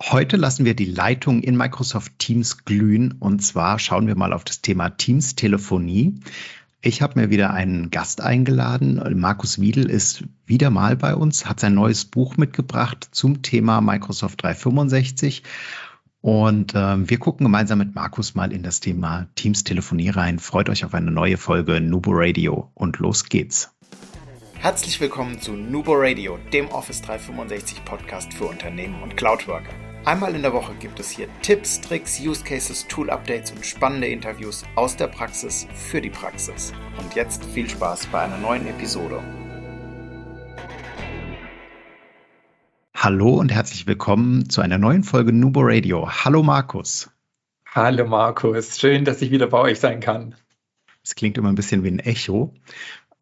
Heute lassen wir die Leitung in Microsoft Teams glühen und zwar schauen wir mal auf das Thema Teams Telefonie. Ich habe mir wieder einen Gast eingeladen. Markus Wiedel ist wieder mal bei uns, hat sein neues Buch mitgebracht zum Thema Microsoft 365. Und äh, wir gucken gemeinsam mit Markus mal in das Thema Teams Telefonie rein. Freut euch auf eine neue Folge Nubo Radio und los geht's. Herzlich willkommen zu Nubo Radio, dem Office 365 Podcast für Unternehmen und Cloudworker. Einmal in der Woche gibt es hier Tipps, Tricks, Use Cases, Tool Updates und spannende Interviews aus der Praxis für die Praxis. Und jetzt viel Spaß bei einer neuen Episode. Hallo und herzlich willkommen zu einer neuen Folge Nubo Radio. Hallo Markus. Hallo Markus, schön, dass ich wieder bei euch sein kann. Es klingt immer ein bisschen wie ein Echo.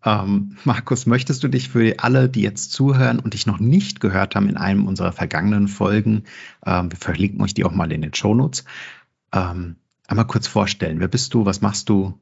Ähm, Markus, möchtest du dich für alle, die jetzt zuhören und dich noch nicht gehört haben in einem unserer vergangenen Folgen, ähm, wir verlinken euch die auch mal in den Shownotes, ähm, einmal kurz vorstellen. Wer bist du? Was machst du?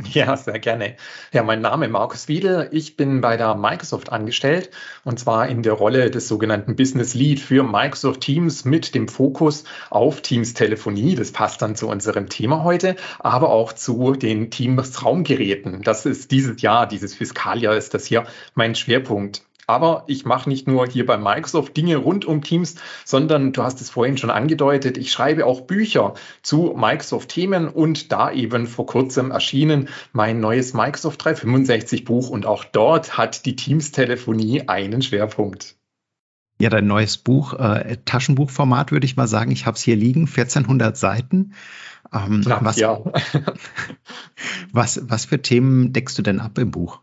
Ja, sehr gerne. Ja, mein Name ist Markus Wiedel. Ich bin bei der Microsoft angestellt und zwar in der Rolle des sogenannten Business Lead für Microsoft Teams mit dem Fokus auf Teams Telefonie. Das passt dann zu unserem Thema heute, aber auch zu den Teams Raumgeräten. Das ist dieses Jahr, dieses Fiskaljahr ist das hier mein Schwerpunkt. Aber ich mache nicht nur hier bei Microsoft Dinge rund um Teams, sondern du hast es vorhin schon angedeutet, ich schreibe auch Bücher zu Microsoft-Themen und da eben vor kurzem erschienen mein neues Microsoft 365 Buch und auch dort hat die Teams-Telefonie einen Schwerpunkt. Ja, dein neues Buch, äh, Taschenbuchformat würde ich mal sagen. Ich habe es hier liegen, 1400 Seiten. Ähm, Knapp, was, ja. was, was für Themen deckst du denn ab im Buch?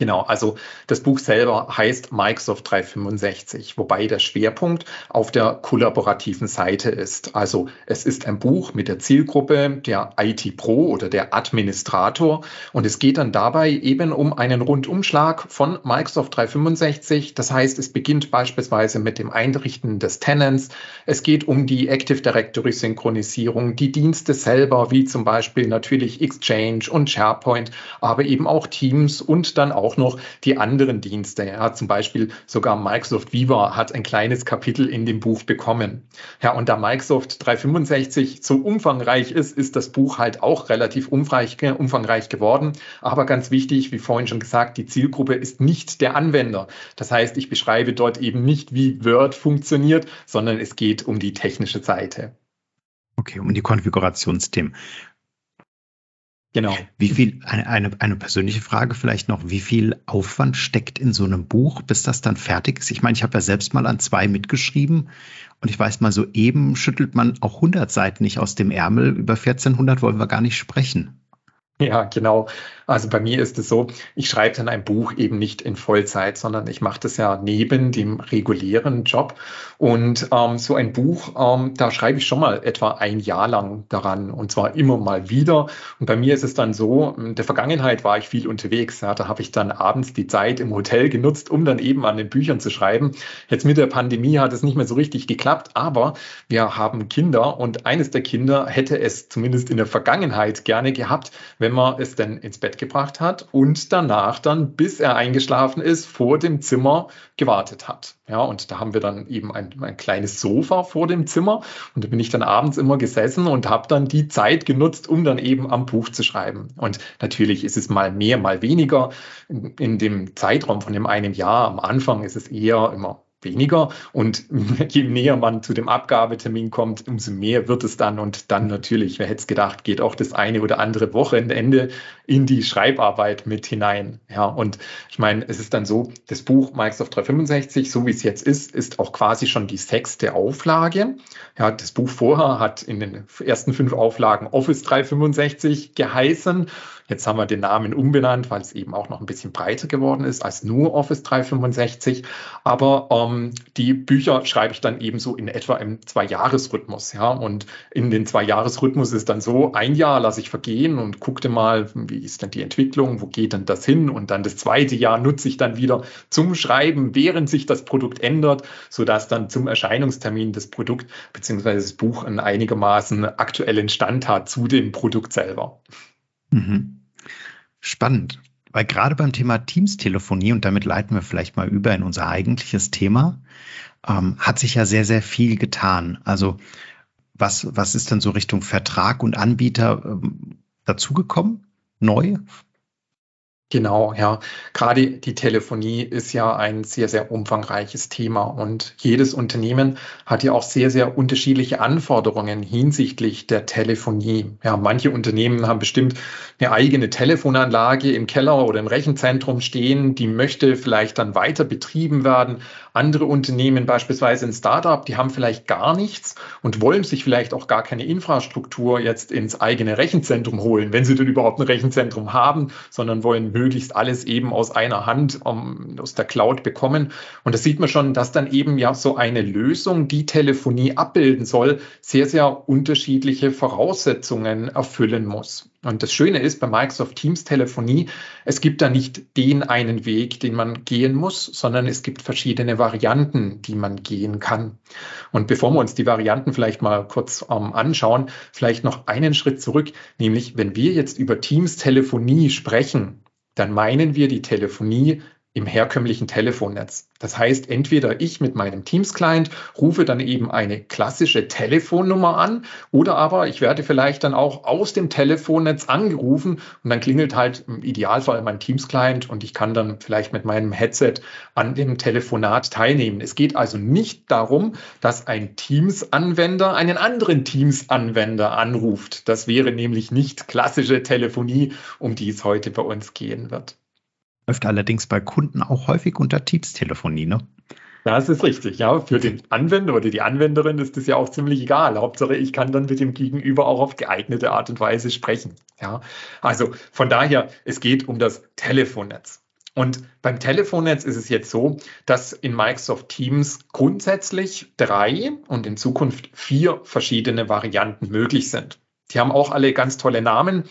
Genau, also das Buch selber heißt Microsoft 365, wobei der Schwerpunkt auf der kollaborativen Seite ist. Also es ist ein Buch mit der Zielgruppe der IT Pro oder der Administrator und es geht dann dabei eben um einen Rundumschlag von Microsoft 365. Das heißt, es beginnt beispielsweise mit dem Einrichten des Tenants. Es geht um die Active Directory Synchronisierung, die Dienste selber, wie zum Beispiel natürlich Exchange und SharePoint, aber eben auch Teams und dann auch auch noch die anderen Dienste. Ja, zum Beispiel sogar Microsoft Viva hat ein kleines Kapitel in dem Buch bekommen. Ja, und da Microsoft 365 so umfangreich ist, ist das Buch halt auch relativ umfangreich, umfangreich geworden. Aber ganz wichtig, wie vorhin schon gesagt, die Zielgruppe ist nicht der Anwender. Das heißt, ich beschreibe dort eben nicht, wie Word funktioniert, sondern es geht um die technische Seite. Okay, um die Konfigurationsthemen. Genau. Wie viel, eine, eine, eine persönliche Frage vielleicht noch, wie viel Aufwand steckt in so einem Buch, bis das dann fertig ist? Ich meine, ich habe ja selbst mal an zwei mitgeschrieben und ich weiß mal, so eben schüttelt man auch 100 Seiten nicht aus dem Ärmel. Über 1400 wollen wir gar nicht sprechen. Ja, genau. Also bei mir ist es so, ich schreibe dann ein Buch eben nicht in Vollzeit, sondern ich mache das ja neben dem regulären Job. Und ähm, so ein Buch, ähm, da schreibe ich schon mal etwa ein Jahr lang daran und zwar immer mal wieder. Und bei mir ist es dann so, in der Vergangenheit war ich viel unterwegs. Ja, da habe ich dann abends die Zeit im Hotel genutzt, um dann eben an den Büchern zu schreiben. Jetzt mit der Pandemie hat es nicht mehr so richtig geklappt, aber wir haben Kinder und eines der Kinder hätte es zumindest in der Vergangenheit gerne gehabt, wenn wenn man es denn ins Bett gebracht hat und danach dann, bis er eingeschlafen ist, vor dem Zimmer gewartet hat. Ja, und da haben wir dann eben ein, ein kleines Sofa vor dem Zimmer und da bin ich dann abends immer gesessen und habe dann die Zeit genutzt, um dann eben am Buch zu schreiben. Und natürlich ist es mal mehr, mal weniger. In, in dem Zeitraum von dem einem Jahr am Anfang ist es eher immer weniger. Und je näher man zu dem Abgabetermin kommt, umso mehr wird es dann. Und dann natürlich, wer hätte es gedacht, geht auch das eine oder andere Wochenende in die Schreibarbeit mit hinein. Ja, und ich meine, es ist dann so, das Buch Microsoft 365, so wie es jetzt ist, ist auch quasi schon die sechste Auflage. Ja, das Buch vorher hat in den ersten fünf Auflagen Office 365 geheißen. Jetzt haben wir den Namen umbenannt, weil es eben auch noch ein bisschen breiter geworden ist als nur Office 365. Aber ähm, die Bücher schreibe ich dann eben so in etwa im Zwei-Jahres-Rhythmus. Ja? Und in den Zwei-Jahres-Rhythmus ist dann so, ein Jahr lasse ich vergehen und gucke mal, wie ist denn die Entwicklung, wo geht denn das hin? Und dann das zweite Jahr nutze ich dann wieder zum Schreiben, während sich das Produkt ändert, sodass dann zum Erscheinungstermin das Produkt bzw. das Buch einen einigermaßen aktuellen Stand hat zu dem Produkt selber. Mhm. Spannend, weil gerade beim Thema Teams-Telefonie, und damit leiten wir vielleicht mal über in unser eigentliches Thema, ähm, hat sich ja sehr, sehr viel getan. Also was, was ist denn so Richtung Vertrag und Anbieter ähm, dazugekommen? Neu? Genau, ja. Gerade die Telefonie ist ja ein sehr, sehr umfangreiches Thema und jedes Unternehmen hat ja auch sehr, sehr unterschiedliche Anforderungen hinsichtlich der Telefonie. Ja, manche Unternehmen haben bestimmt eine eigene Telefonanlage im Keller oder im Rechenzentrum stehen, die möchte vielleicht dann weiter betrieben werden. Andere Unternehmen, beispielsweise ein Startup, die haben vielleicht gar nichts und wollen sich vielleicht auch gar keine Infrastruktur jetzt ins eigene Rechenzentrum holen, wenn sie denn überhaupt ein Rechenzentrum haben, sondern wollen möglichst alles eben aus einer Hand um, aus der Cloud bekommen. Und da sieht man schon, dass dann eben ja so eine Lösung, die Telefonie abbilden soll, sehr, sehr unterschiedliche Voraussetzungen erfüllen muss. Und das Schöne ist bei Microsoft Teams Telefonie, es gibt da nicht den einen Weg, den man gehen muss, sondern es gibt verschiedene Varianten, die man gehen kann. Und bevor wir uns die Varianten vielleicht mal kurz ähm, anschauen, vielleicht noch einen Schritt zurück, nämlich wenn wir jetzt über Teams Telefonie sprechen, dann meinen wir die Telefonie im herkömmlichen Telefonnetz. Das heißt, entweder ich mit meinem Teams-Client rufe dann eben eine klassische Telefonnummer an oder aber ich werde vielleicht dann auch aus dem Telefonnetz angerufen und dann klingelt halt im Idealfall mein Teams-Client und ich kann dann vielleicht mit meinem Headset an dem Telefonat teilnehmen. Es geht also nicht darum, dass ein Teams-Anwender einen anderen Teams-Anwender anruft. Das wäre nämlich nicht klassische Telefonie, um die es heute bei uns gehen wird. Läuft allerdings bei Kunden auch häufig unter Teams-Telefonie, ne? Das ist richtig, ja. Für den Anwender oder die Anwenderin ist das ja auch ziemlich egal. Hauptsache, ich kann dann mit dem Gegenüber auch auf geeignete Art und Weise sprechen. Ja, also von daher, es geht um das Telefonnetz. Und beim Telefonnetz ist es jetzt so, dass in Microsoft Teams grundsätzlich drei und in Zukunft vier verschiedene Varianten möglich sind. Die haben auch alle ganz tolle Namen.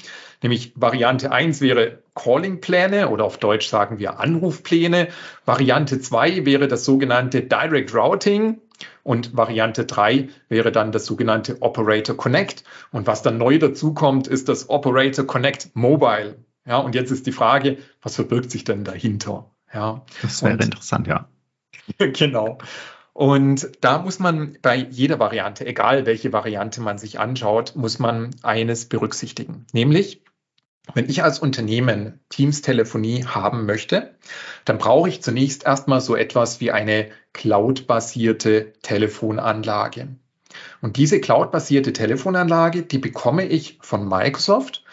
Nämlich Variante 1 wäre Calling-Pläne oder auf Deutsch sagen wir Anrufpläne. Variante 2 wäre das sogenannte Direct Routing. Und Variante 3 wäre dann das sogenannte Operator Connect. Und was dann neu dazukommt, ist das Operator Connect Mobile. Ja, und jetzt ist die Frage, was verbirgt sich denn dahinter? Ja. Das wäre und, interessant, ja. genau. Und da muss man bei jeder Variante, egal welche Variante man sich anschaut, muss man eines berücksichtigen. Nämlich, wenn ich als Unternehmen Teams-Telefonie haben möchte, dann brauche ich zunächst erstmal so etwas wie eine cloud-basierte Telefonanlage. Und diese cloud-basierte Telefonanlage, die bekomme ich von Microsoft.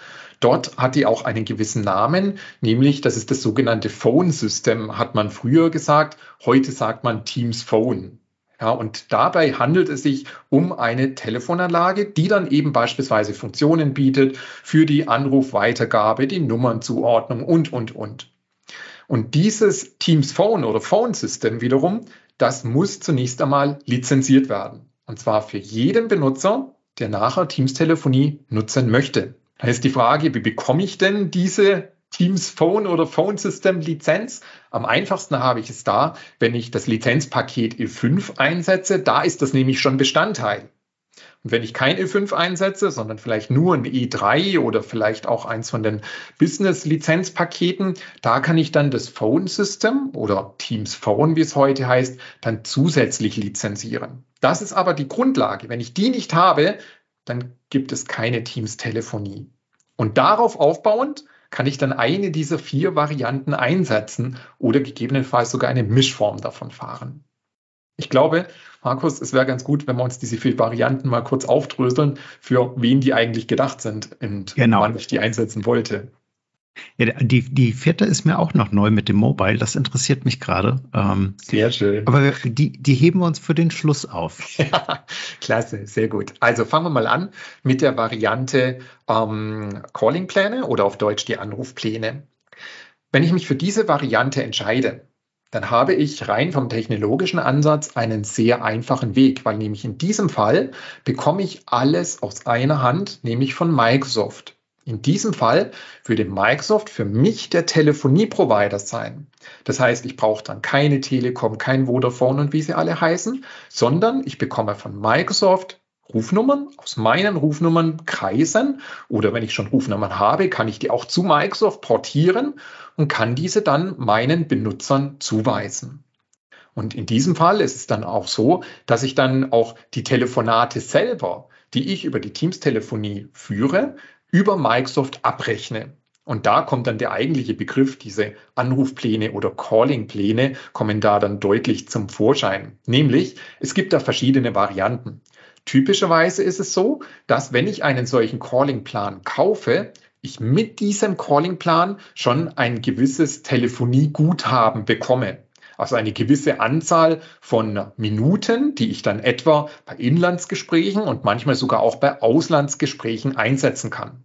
Dort hat die auch einen gewissen Namen, nämlich das ist das sogenannte Phone System, hat man früher gesagt. Heute sagt man Teams Phone. Ja, und dabei handelt es sich um eine Telefonanlage, die dann eben beispielsweise Funktionen bietet für die Anrufweitergabe, die Nummernzuordnung und, und, und. Und dieses Teams Phone oder Phone System wiederum, das muss zunächst einmal lizenziert werden. Und zwar für jeden Benutzer, der nachher Teams Telefonie nutzen möchte. Da ist die Frage, wie bekomme ich denn diese Teams Phone oder Phone System Lizenz. Am einfachsten habe ich es da, wenn ich das Lizenzpaket E5 einsetze. Da ist das nämlich schon Bestandteil. Und wenn ich kein E5 einsetze, sondern vielleicht nur ein E3 oder vielleicht auch eins von den Business-Lizenzpaketen, da kann ich dann das Phone System oder Teams Phone, wie es heute heißt, dann zusätzlich lizenzieren. Das ist aber die Grundlage. Wenn ich die nicht habe, dann gibt es keine Teams-Telefonie. Und darauf aufbauend kann ich dann eine dieser vier Varianten einsetzen oder gegebenenfalls sogar eine Mischform davon fahren. Ich glaube, Markus, es wäre ganz gut, wenn wir uns diese vier Varianten mal kurz aufdröseln, für wen die eigentlich gedacht sind und genau. wann ich die einsetzen wollte. Ja, die, die vierte ist mir auch noch neu mit dem Mobile. Das interessiert mich gerade. Ähm, sehr schön. Aber die, die heben wir uns für den Schluss auf. Ja, klasse, sehr gut. Also fangen wir mal an mit der Variante ähm, Calling-Pläne oder auf Deutsch die Anrufpläne. Wenn ich mich für diese Variante entscheide, dann habe ich rein vom technologischen Ansatz einen sehr einfachen Weg, weil nämlich in diesem Fall bekomme ich alles aus einer Hand, nämlich von Microsoft. In diesem Fall würde Microsoft für mich der Telefonieprovider sein. Das heißt, ich brauche dann keine Telekom, kein Vodafone und wie sie alle heißen, sondern ich bekomme von Microsoft Rufnummern aus meinen Rufnummern kreisen oder wenn ich schon Rufnummern habe, kann ich die auch zu Microsoft portieren und kann diese dann meinen Benutzern zuweisen. Und in diesem Fall ist es dann auch so, dass ich dann auch die Telefonate selber, die ich über die Teams-Telefonie führe, über Microsoft abrechne. Und da kommt dann der eigentliche Begriff, diese Anrufpläne oder Callingpläne kommen da dann deutlich zum Vorschein. Nämlich, es gibt da verschiedene Varianten. Typischerweise ist es so, dass wenn ich einen solchen Callingplan kaufe, ich mit diesem Callingplan schon ein gewisses Telefonieguthaben bekomme. Also eine gewisse Anzahl von Minuten, die ich dann etwa bei Inlandsgesprächen und manchmal sogar auch bei Auslandsgesprächen einsetzen kann.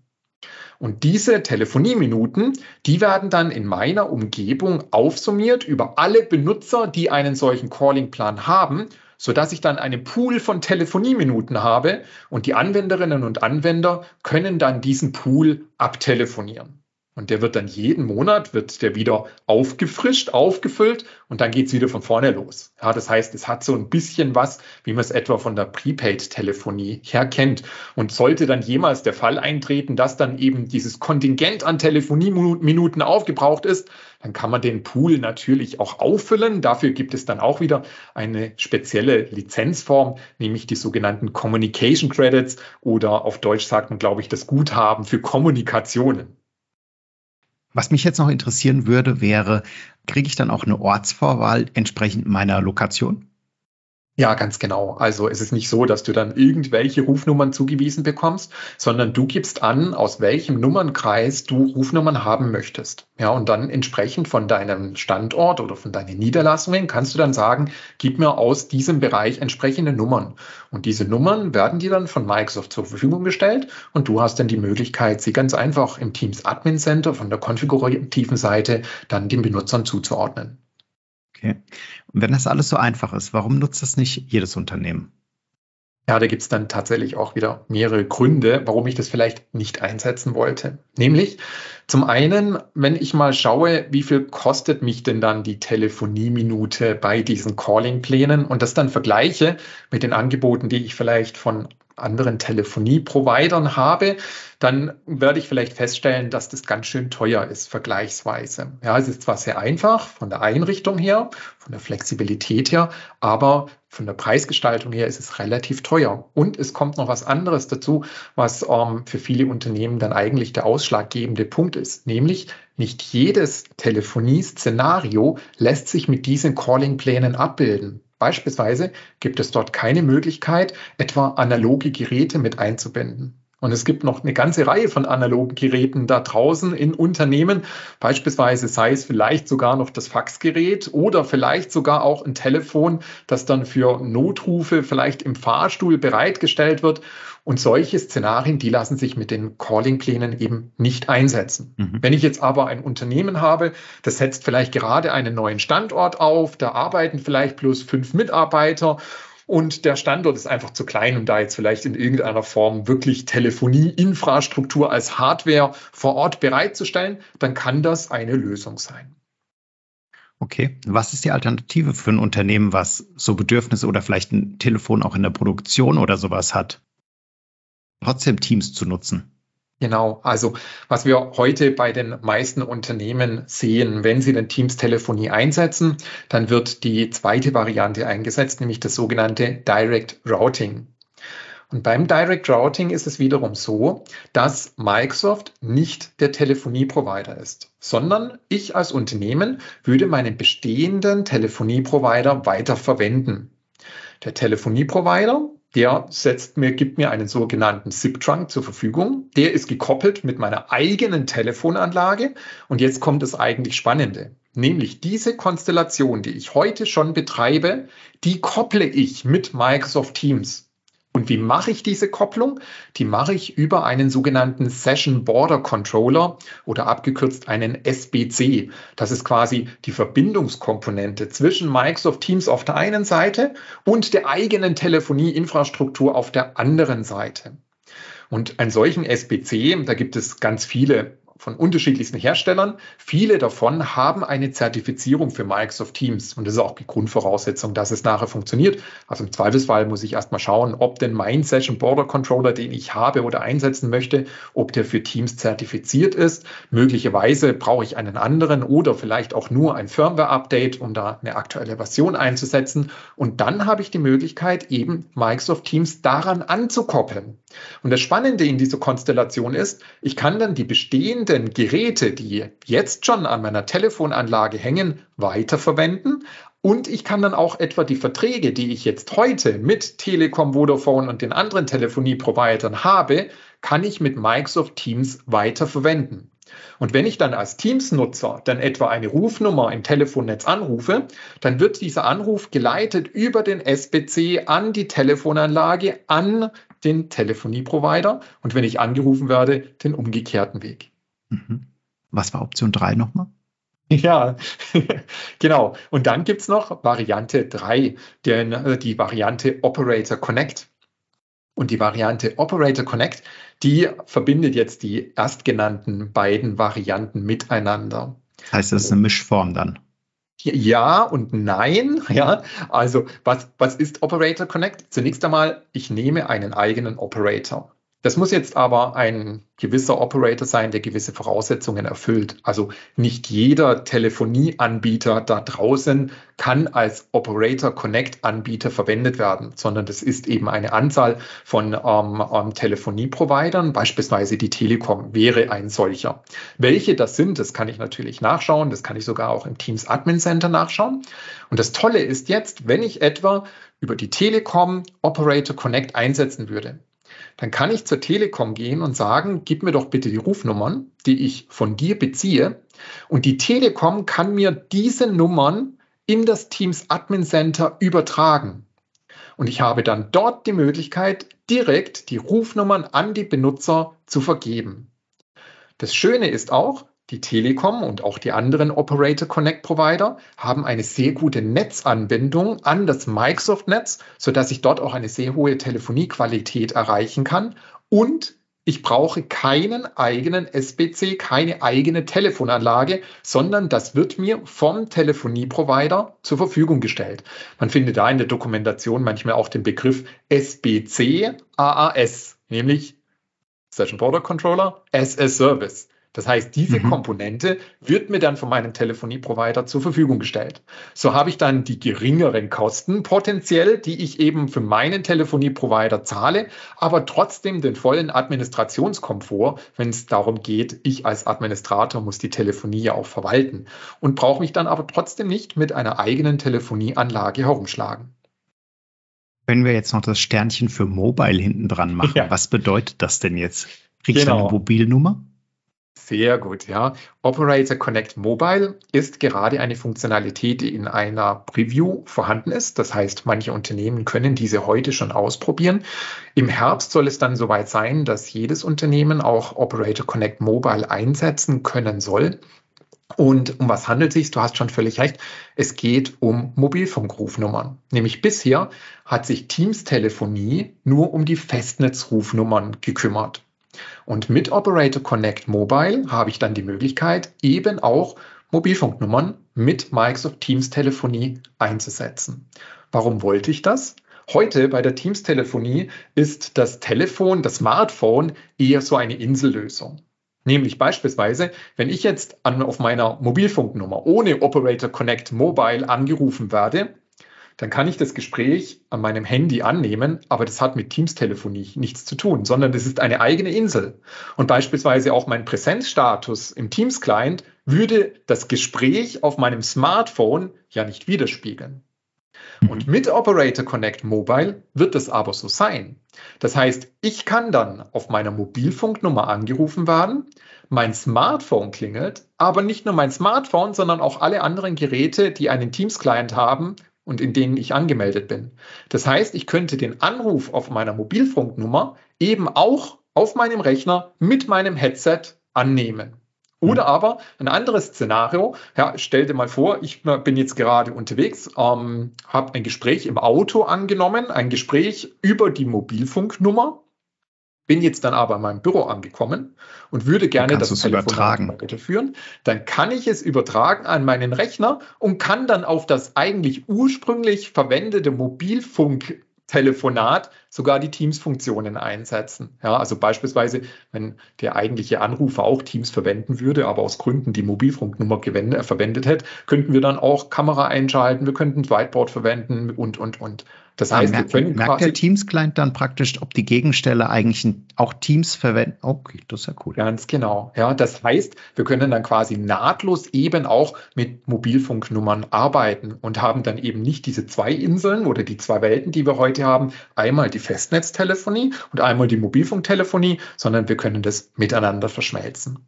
Und diese Telefonieminuten, die werden dann in meiner Umgebung aufsummiert über alle Benutzer, die einen solchen Callingplan haben sodass ich dann einen Pool von Telefonieminuten habe und die Anwenderinnen und Anwender können dann diesen Pool abtelefonieren. Und der wird dann jeden Monat, wird der wieder aufgefrischt, aufgefüllt und dann geht es wieder von vorne los. Ja, das heißt, es hat so ein bisschen was, wie man es etwa von der Prepaid-Telefonie her kennt. Und sollte dann jemals der Fall eintreten, dass dann eben dieses Kontingent an Telefonieminuten aufgebraucht ist, dann kann man den Pool natürlich auch auffüllen. Dafür gibt es dann auch wieder eine spezielle Lizenzform, nämlich die sogenannten Communication Credits oder auf Deutsch sagt man, glaube ich, das Guthaben für Kommunikationen. Was mich jetzt noch interessieren würde, wäre, kriege ich dann auch eine Ortsvorwahl entsprechend meiner Lokation? Ja, ganz genau. Also es ist nicht so, dass du dann irgendwelche Rufnummern zugewiesen bekommst, sondern du gibst an, aus welchem Nummernkreis du Rufnummern haben möchtest. Ja, und dann entsprechend von deinem Standort oder von deinen Niederlassungen kannst du dann sagen, gib mir aus diesem Bereich entsprechende Nummern. Und diese Nummern werden dir dann von Microsoft zur Verfügung gestellt und du hast dann die Möglichkeit, sie ganz einfach im Teams Admin Center von der konfigurativen Seite dann den Benutzern zuzuordnen. Und wenn das alles so einfach ist, warum nutzt das nicht jedes Unternehmen? Ja, da gibt es dann tatsächlich auch wieder mehrere Gründe, warum ich das vielleicht nicht einsetzen wollte. Nämlich zum einen, wenn ich mal schaue, wie viel kostet mich denn dann die Telefonieminute bei diesen Calling-Plänen und das dann vergleiche mit den Angeboten, die ich vielleicht von anderen Telefonie-Providern habe, dann werde ich vielleicht feststellen, dass das ganz schön teuer ist, vergleichsweise. Ja, es ist zwar sehr einfach von der Einrichtung her, von der Flexibilität her, aber von der Preisgestaltung her ist es relativ teuer. Und es kommt noch was anderes dazu, was ähm, für viele Unternehmen dann eigentlich der ausschlaggebende Punkt ist, nämlich nicht jedes Telefonie-Szenario lässt sich mit diesen Calling-Plänen abbilden. Beispielsweise gibt es dort keine Möglichkeit, etwa analoge Geräte mit einzubinden. Und es gibt noch eine ganze Reihe von analogen Geräten da draußen in Unternehmen, beispielsweise sei es vielleicht sogar noch das Faxgerät oder vielleicht sogar auch ein Telefon, das dann für Notrufe vielleicht im Fahrstuhl bereitgestellt wird. Und solche Szenarien, die lassen sich mit den Calling-Plänen eben nicht einsetzen. Mhm. Wenn ich jetzt aber ein Unternehmen habe, das setzt vielleicht gerade einen neuen Standort auf, da arbeiten vielleicht plus fünf Mitarbeiter und der Standort ist einfach zu klein, um da jetzt vielleicht in irgendeiner Form wirklich Telefonieinfrastruktur als Hardware vor Ort bereitzustellen, dann kann das eine Lösung sein. Okay, was ist die Alternative für ein Unternehmen, was so Bedürfnisse oder vielleicht ein Telefon auch in der Produktion oder sowas hat? Trotzdem Teams zu nutzen. Genau, also was wir heute bei den meisten Unternehmen sehen, wenn sie den Teams-Telefonie einsetzen, dann wird die zweite Variante eingesetzt, nämlich das sogenannte Direct Routing. Und beim Direct Routing ist es wiederum so, dass Microsoft nicht der Telefonieprovider ist, sondern ich als Unternehmen würde meinen bestehenden Telefonieprovider weiter verwenden. Der Telefonieprovider der setzt mir, gibt mir einen sogenannten SIP-Trunk zur Verfügung. Der ist gekoppelt mit meiner eigenen Telefonanlage. Und jetzt kommt das eigentlich Spannende. Nämlich diese Konstellation, die ich heute schon betreibe, die kopple ich mit Microsoft Teams. Und wie mache ich diese Kopplung? Die mache ich über einen sogenannten Session Border Controller oder abgekürzt einen SBC. Das ist quasi die Verbindungskomponente zwischen Microsoft Teams auf der einen Seite und der eigenen Telefonieinfrastruktur auf der anderen Seite. Und einen solchen SBC, da gibt es ganz viele von unterschiedlichsten Herstellern. Viele davon haben eine Zertifizierung für Microsoft Teams. Und das ist auch die Grundvoraussetzung, dass es nachher funktioniert. Also im Zweifelsfall muss ich erstmal schauen, ob denn mein Session Border Controller, den ich habe oder einsetzen möchte, ob der für Teams zertifiziert ist. Möglicherweise brauche ich einen anderen oder vielleicht auch nur ein Firmware-Update, um da eine aktuelle Version einzusetzen. Und dann habe ich die Möglichkeit, eben Microsoft Teams daran anzukoppeln. Und das Spannende in dieser Konstellation ist, ich kann dann die bestehenden Geräte, die jetzt schon an meiner Telefonanlage hängen, weiterverwenden. Und ich kann dann auch etwa die Verträge, die ich jetzt heute mit Telekom, Vodafone und den anderen Telefonieprovidern habe, kann ich mit Microsoft Teams weiterverwenden. Und wenn ich dann als Teams-Nutzer dann etwa eine Rufnummer im Telefonnetz anrufe, dann wird dieser Anruf geleitet über den SBC an die Telefonanlage, an den Telefonieprovider und wenn ich angerufen werde, den umgekehrten Weg. Mhm. Was war Option 3 nochmal? Ja, genau. Und dann gibt es noch Variante 3, denn, äh, die Variante Operator Connect. Und die Variante Operator Connect, die verbindet jetzt die erstgenannten beiden Varianten miteinander. Das heißt, das ist eine Mischform dann. Ja und nein. Ja, also was, was ist Operator Connect? Zunächst einmal, ich nehme einen eigenen Operator. Das muss jetzt aber ein gewisser Operator sein, der gewisse Voraussetzungen erfüllt. Also nicht jeder Telefonieanbieter da draußen kann als Operator Connect Anbieter verwendet werden, sondern das ist eben eine Anzahl von ähm, ähm, Telefonieprovidern, beispielsweise die Telekom wäre ein solcher. Welche das sind, das kann ich natürlich nachschauen, das kann ich sogar auch im Teams Admin Center nachschauen. Und das Tolle ist jetzt, wenn ich etwa über die Telekom Operator Connect einsetzen würde, dann kann ich zur Telekom gehen und sagen, gib mir doch bitte die Rufnummern, die ich von dir beziehe. Und die Telekom kann mir diese Nummern in das Teams Admin Center übertragen. Und ich habe dann dort die Möglichkeit, direkt die Rufnummern an die Benutzer zu vergeben. Das Schöne ist auch, die Telekom und auch die anderen Operator Connect Provider haben eine sehr gute Netzanbindung an das Microsoft-Netz, sodass ich dort auch eine sehr hohe Telefoniequalität erreichen kann. Und ich brauche keinen eigenen SBC, keine eigene Telefonanlage, sondern das wird mir vom Telefonieprovider zur Verfügung gestellt. Man findet da in der Dokumentation manchmal auch den Begriff SBC AAS, nämlich Session Border Controller as a Service. Das heißt, diese mhm. Komponente wird mir dann von meinem Telefonieprovider zur Verfügung gestellt. So habe ich dann die geringeren Kosten potenziell, die ich eben für meinen Telefonieprovider zahle, aber trotzdem den vollen Administrationskomfort, wenn es darum geht, ich als Administrator muss die Telefonie ja auch verwalten und brauche mich dann aber trotzdem nicht mit einer eigenen Telefonieanlage herumschlagen. Wenn wir jetzt noch das Sternchen für Mobile hinten dran machen, ja. was bedeutet das denn jetzt? Kriege ich genau. eine Mobilnummer? Sehr gut, ja. Operator Connect Mobile ist gerade eine Funktionalität, die in einer Preview vorhanden ist. Das heißt, manche Unternehmen können diese heute schon ausprobieren. Im Herbst soll es dann soweit sein, dass jedes Unternehmen auch Operator Connect Mobile einsetzen können soll. Und um was handelt es sich? Du hast schon völlig recht. Es geht um Mobilfunkrufnummern. Nämlich bisher hat sich Teams Telefonie nur um die Festnetzrufnummern gekümmert. Und mit Operator Connect Mobile habe ich dann die Möglichkeit, eben auch Mobilfunknummern mit Microsoft Teams Telefonie einzusetzen. Warum wollte ich das? Heute bei der Teams Telefonie ist das Telefon, das Smartphone eher so eine Insellösung. Nämlich beispielsweise, wenn ich jetzt an, auf meiner Mobilfunknummer ohne Operator Connect Mobile angerufen werde, dann kann ich das Gespräch an meinem Handy annehmen, aber das hat mit Teams-Telefonie nichts zu tun, sondern das ist eine eigene Insel. Und beispielsweise auch mein Präsenzstatus im Teams-Client würde das Gespräch auf meinem Smartphone ja nicht widerspiegeln. Mhm. Und mit Operator Connect Mobile wird es aber so sein. Das heißt, ich kann dann auf meiner Mobilfunknummer angerufen werden, mein Smartphone klingelt, aber nicht nur mein Smartphone, sondern auch alle anderen Geräte, die einen Teams-Client haben, und in denen ich angemeldet bin. Das heißt, ich könnte den Anruf auf meiner Mobilfunknummer eben auch auf meinem Rechner mit meinem Headset annehmen. Oder mhm. aber ein anderes Szenario, ja, stell dir mal vor, ich bin jetzt gerade unterwegs, ähm, habe ein Gespräch im Auto angenommen, ein Gespräch über die Mobilfunknummer Bin jetzt dann aber in meinem Büro angekommen und würde gerne das übertragen. weiterführen, dann kann ich es übertragen an meinen Rechner und kann dann auf das eigentlich ursprünglich verwendete Mobilfunk Telefonat sogar die Teams-Funktionen einsetzen. Ja, also beispielsweise, wenn der eigentliche Anrufer auch Teams verwenden würde, aber aus Gründen die Mobilfunknummer äh, verwendet hätte, könnten wir dann auch Kamera einschalten, wir könnten Whiteboard verwenden und, und, und. Das heißt, merkt, wir können merkt der Teams-Client dann praktisch, ob die Gegenstelle eigentlich auch Teams verwenden? Okay, das ist ja cool. Ganz genau. Ja, das heißt, wir können dann quasi nahtlos eben auch mit Mobilfunknummern arbeiten und haben dann eben nicht diese zwei Inseln oder die zwei Welten, die wir heute haben. Einmal die Festnetztelefonie und einmal die Mobilfunktelefonie, sondern wir können das miteinander verschmelzen.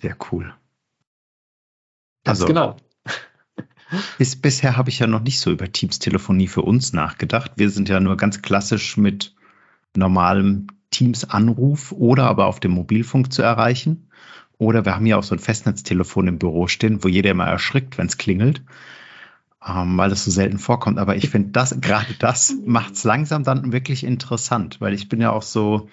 Sehr cool. Ganz also, genau. Bis, bisher habe ich ja noch nicht so über Teams-Telefonie für uns nachgedacht. Wir sind ja nur ganz klassisch mit normalem Teams-Anruf oder aber auf dem Mobilfunk zu erreichen. Oder wir haben ja auch so ein Festnetztelefon im Büro stehen, wo jeder immer erschrickt, wenn es klingelt, ähm, weil das so selten vorkommt. Aber ich finde, das, gerade das macht es langsam dann wirklich interessant, weil ich bin ja auch so,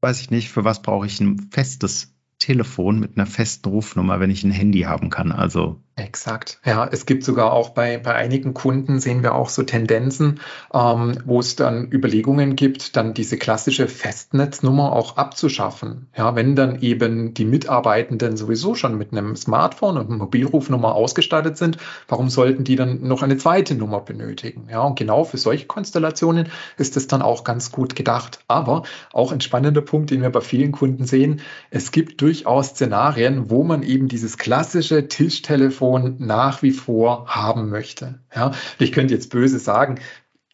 weiß ich nicht, für was brauche ich ein festes Telefon mit einer festen Rufnummer, wenn ich ein Handy haben kann. Also Exakt. Ja, es gibt sogar auch bei, bei einigen Kunden sehen wir auch so Tendenzen, ähm, wo es dann Überlegungen gibt, dann diese klassische Festnetznummer auch abzuschaffen. Ja, wenn dann eben die Mitarbeitenden sowieso schon mit einem Smartphone und einer Mobilrufnummer ausgestattet sind, warum sollten die dann noch eine zweite Nummer benötigen? Ja, und genau für solche Konstellationen ist es dann auch ganz gut gedacht. Aber auch ein spannender Punkt, den wir bei vielen Kunden sehen, es gibt durchaus Szenarien, wo man eben dieses klassische Tischtelefon Telefon nach wie vor haben möchte. Ja, ich könnte jetzt böse sagen,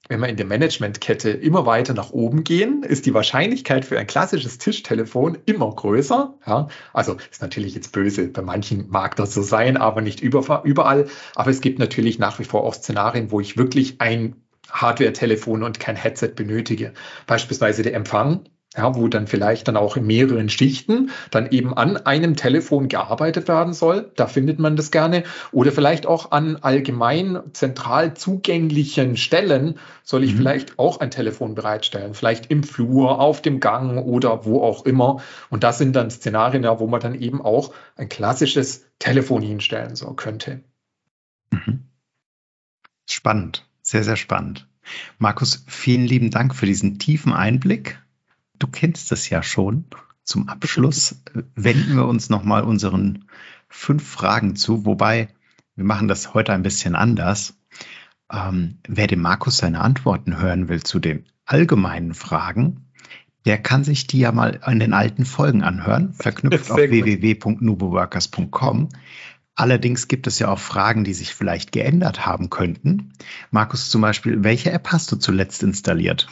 wenn wir in der Managementkette immer weiter nach oben gehen, ist die Wahrscheinlichkeit für ein klassisches Tischtelefon immer größer. Ja, also ist natürlich jetzt böse. Bei manchen mag das so sein, aber nicht überall. Aber es gibt natürlich nach wie vor auch Szenarien, wo ich wirklich ein Hardware-Telefon und kein Headset benötige. Beispielsweise der Empfang ja, wo dann vielleicht dann auch in mehreren Schichten dann eben an einem Telefon gearbeitet werden soll. Da findet man das gerne. Oder vielleicht auch an allgemein zentral zugänglichen Stellen soll ich mhm. vielleicht auch ein Telefon bereitstellen. Vielleicht im Flur, auf dem Gang oder wo auch immer. Und das sind dann Szenarien, ja, wo man dann eben auch ein klassisches Telefon hinstellen so könnte. Mhm. Spannend. Sehr, sehr spannend. Markus, vielen lieben Dank für diesen tiefen Einblick du kennst es ja schon. Zum Abschluss wenden wir uns nochmal unseren fünf Fragen zu, wobei wir machen das heute ein bisschen anders. Ähm, wer dem Markus seine Antworten hören will zu den allgemeinen Fragen, der kann sich die ja mal in den alten Folgen anhören, verknüpft auf www.nuboworkers.com. Allerdings gibt es ja auch Fragen, die sich vielleicht geändert haben könnten. Markus, zum Beispiel, welche App hast du zuletzt installiert?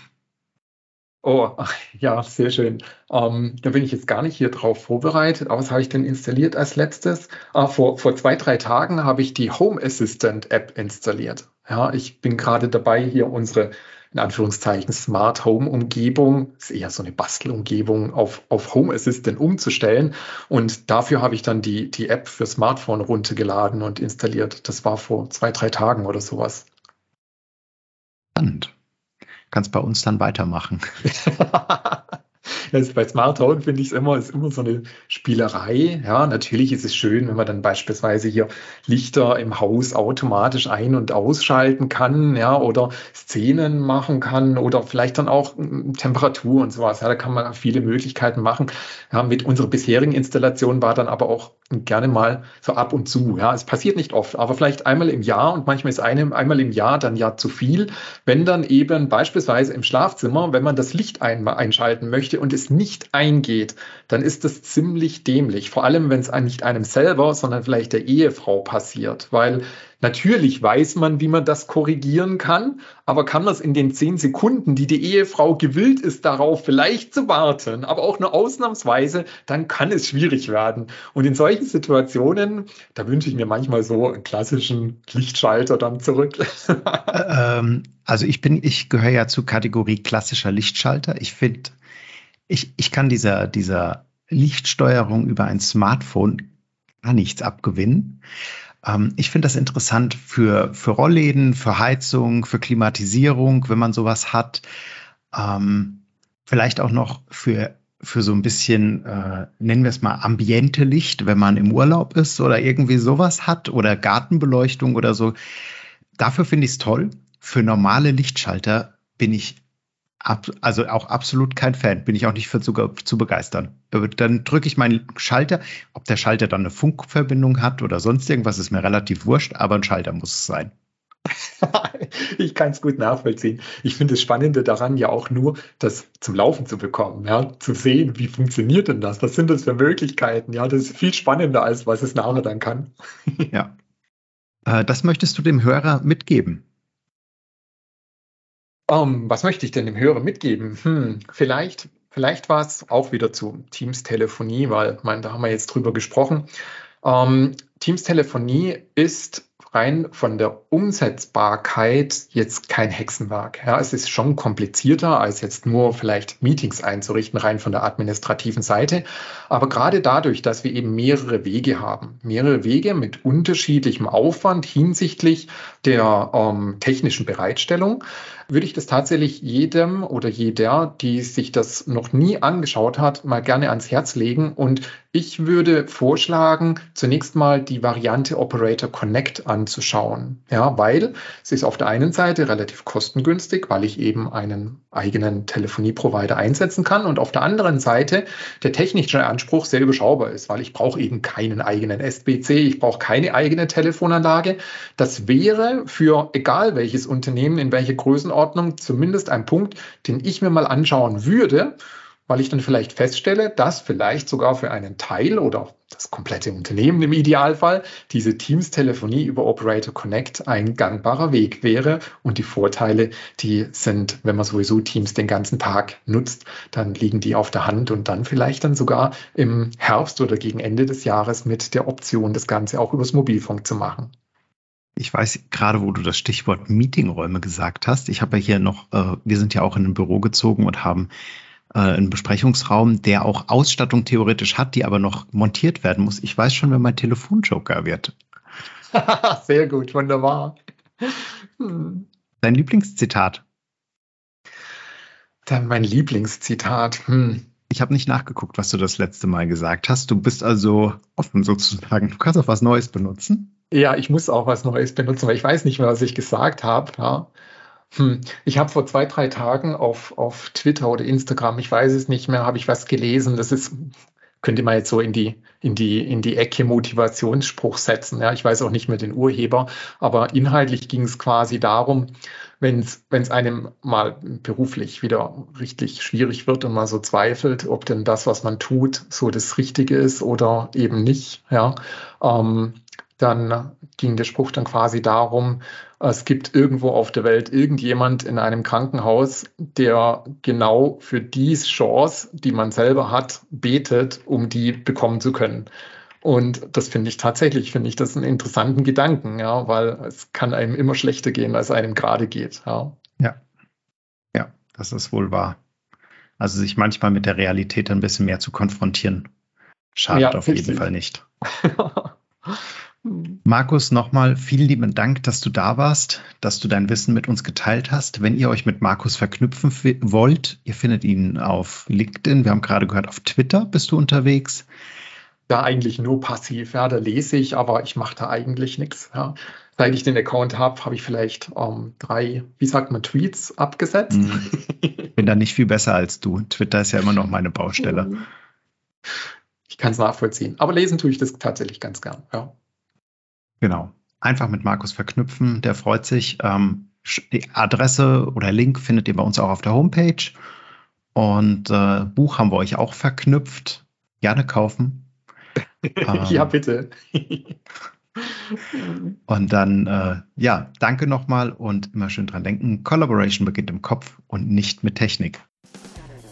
Oh, ja, sehr schön. Ähm, da bin ich jetzt gar nicht hier drauf vorbereitet. Aber was habe ich denn installiert als letztes? Ah, vor, vor zwei, drei Tagen habe ich die Home Assistant App installiert. Ja, ich bin gerade dabei, hier unsere, in Anführungszeichen, Smart Home Umgebung, ist eher so eine Bastelumgebung, auf, auf Home Assistant umzustellen. Und dafür habe ich dann die, die App für Smartphone runtergeladen und installiert. Das war vor zwei, drei Tagen oder sowas. Spannend kannst bei uns dann weitermachen. Also bei Smart Home finde ich es immer, ist immer so eine Spielerei. Ja, natürlich ist es schön, wenn man dann beispielsweise hier Lichter im Haus automatisch ein- und ausschalten kann, ja, oder Szenen machen kann oder vielleicht dann auch hm, Temperatur und sowas. Ja, da kann man viele Möglichkeiten machen. Ja, mit unserer bisherigen Installation war dann aber auch gerne mal so ab und zu. Ja, es passiert nicht oft, aber vielleicht einmal im Jahr und manchmal ist einem einmal im Jahr dann ja zu viel, wenn dann eben beispielsweise im Schlafzimmer, wenn man das Licht ein, einschalten möchte und es nicht eingeht, dann ist das ziemlich dämlich. Vor allem, wenn es nicht einem selber, sondern vielleicht der Ehefrau passiert, weil Natürlich weiß man, wie man das korrigieren kann, aber kann man es in den zehn Sekunden, die die Ehefrau gewillt ist, darauf vielleicht zu warten, aber auch nur ausnahmsweise, dann kann es schwierig werden. Und in solchen Situationen, da wünsche ich mir manchmal so einen klassischen Lichtschalter dann zurück. ähm, also ich bin, ich gehöre ja zur Kategorie klassischer Lichtschalter. Ich finde, ich, ich kann dieser, dieser Lichtsteuerung über ein Smartphone gar nichts abgewinnen. Ähm, ich finde das interessant für, für Rollläden, für Heizung, für Klimatisierung, wenn man sowas hat. Ähm, Vielleicht auch noch für, für so ein bisschen, äh, nennen wir es mal, ambiente Licht, wenn man im Urlaub ist oder irgendwie sowas hat oder Gartenbeleuchtung oder so. Dafür finde ich es toll. Für normale Lichtschalter bin ich ab, also auch absolut kein Fan, bin ich auch nicht für zu, zu begeistern. Dann drücke ich meinen Schalter, ob der Schalter dann eine Funkverbindung hat oder sonst irgendwas, ist mir relativ wurscht, aber ein Schalter muss es sein. ich kann es gut nachvollziehen. Ich finde das Spannende daran ja auch nur, das zum Laufen zu bekommen, ja, zu sehen, wie funktioniert denn das? Was sind das für Möglichkeiten? Ja, das ist viel spannender, als was es nachher dann kann. ja. Äh, das möchtest du dem Hörer mitgeben? Um, ähm, was möchte ich denn dem Hörer mitgeben? Hm, vielleicht, vielleicht war es auch wieder zu Teams-Telefonie, weil mein, da haben wir jetzt drüber gesprochen. Um, ähm, Teams-Telefonie ist rein von der Umsetzbarkeit jetzt kein Hexenwerk. Ja, es ist schon komplizierter, als jetzt nur vielleicht Meetings einzurichten, rein von der administrativen Seite. Aber gerade dadurch, dass wir eben mehrere Wege haben, mehrere Wege mit unterschiedlichem Aufwand hinsichtlich der ähm, technischen Bereitstellung, würde ich das tatsächlich jedem oder jeder, die sich das noch nie angeschaut hat, mal gerne ans Herz legen. Und ich würde vorschlagen, zunächst mal die Variante Operator Connect anzuschauen. Ja, weil es ist auf der einen Seite relativ kostengünstig, weil ich eben einen eigenen Telefonieprovider einsetzen kann und auf der anderen Seite der technische Anspruch sehr überschaubar ist, weil ich brauche eben keinen eigenen SBC, ich brauche keine eigene Telefonanlage. Das wäre für egal welches Unternehmen in welcher Größenordnung zumindest ein Punkt, den ich mir mal anschauen würde weil ich dann vielleicht feststelle, dass vielleicht sogar für einen Teil oder das komplette Unternehmen im Idealfall diese Teams-Telefonie über Operator Connect ein gangbarer Weg wäre. Und die Vorteile, die sind, wenn man sowieso Teams den ganzen Tag nutzt, dann liegen die auf der Hand und dann vielleicht dann sogar im Herbst oder gegen Ende des Jahres mit der Option, das Ganze auch übers Mobilfunk zu machen. Ich weiß gerade, wo du das Stichwort Meetingräume gesagt hast. Ich habe ja hier noch, äh, wir sind ja auch in ein Büro gezogen und haben äh, einen Besprechungsraum, der auch Ausstattung theoretisch hat, die aber noch montiert werden muss. Ich weiß schon, wer mein Telefonjoker wird. Sehr gut, wunderbar. Hm. Dein Lieblingszitat? Dann mein Lieblingszitat. Hm. Ich habe nicht nachgeguckt, was du das letzte Mal gesagt hast. Du bist also offen sozusagen. Du kannst auch was Neues benutzen. Ja, ich muss auch was Neues benutzen, weil ich weiß nicht mehr, was ich gesagt habe. Ja. Hm. Ich habe vor zwei, drei Tagen auf, auf Twitter oder Instagram, ich weiß es nicht mehr, habe ich was gelesen. Das ist, könnte man jetzt so in die, in die, in die Ecke Motivationsspruch setzen. Ja, ich weiß auch nicht mehr den Urheber, aber inhaltlich ging es quasi darum, wenn es einem mal beruflich wieder richtig schwierig wird und man so zweifelt, ob denn das, was man tut, so das Richtige ist oder eben nicht, ja, ähm, dann ging der Spruch dann quasi darum, es gibt irgendwo auf der Welt irgendjemand in einem Krankenhaus, der genau für die Chance, die man selber hat, betet, um die bekommen zu können. Und das finde ich tatsächlich, finde ich das einen interessanten Gedanken, ja, weil es kann einem immer schlechter gehen, als einem gerade geht. Ja. ja. Ja, das ist wohl wahr. Also sich manchmal mit der Realität ein bisschen mehr zu konfrontieren, schadet ja, auf jeden Fall nicht. Markus, nochmal vielen lieben Dank, dass du da warst, dass du dein Wissen mit uns geteilt hast. Wenn ihr euch mit Markus verknüpfen wollt, ihr findet ihn auf LinkedIn. Wir haben gerade gehört, auf Twitter bist du unterwegs. Da eigentlich nur passiv, ja, da lese ich, aber ich mache da eigentlich nichts. Ja. Seit ich den Account habe, habe ich vielleicht ähm, drei, wie sagt man, Tweets abgesetzt. Ich bin da nicht viel besser als du. Twitter ist ja immer noch meine Baustelle. Ich kann es nachvollziehen. Aber lesen tue ich das tatsächlich ganz gern, ja. Genau. Einfach mit Markus verknüpfen, der freut sich. Ähm, die Adresse oder Link findet ihr bei uns auch auf der Homepage. Und äh, Buch haben wir euch auch verknüpft. Gerne kaufen. ähm, ja, bitte. und dann, äh, ja, danke nochmal und immer schön dran denken. Collaboration beginnt im Kopf und nicht mit Technik.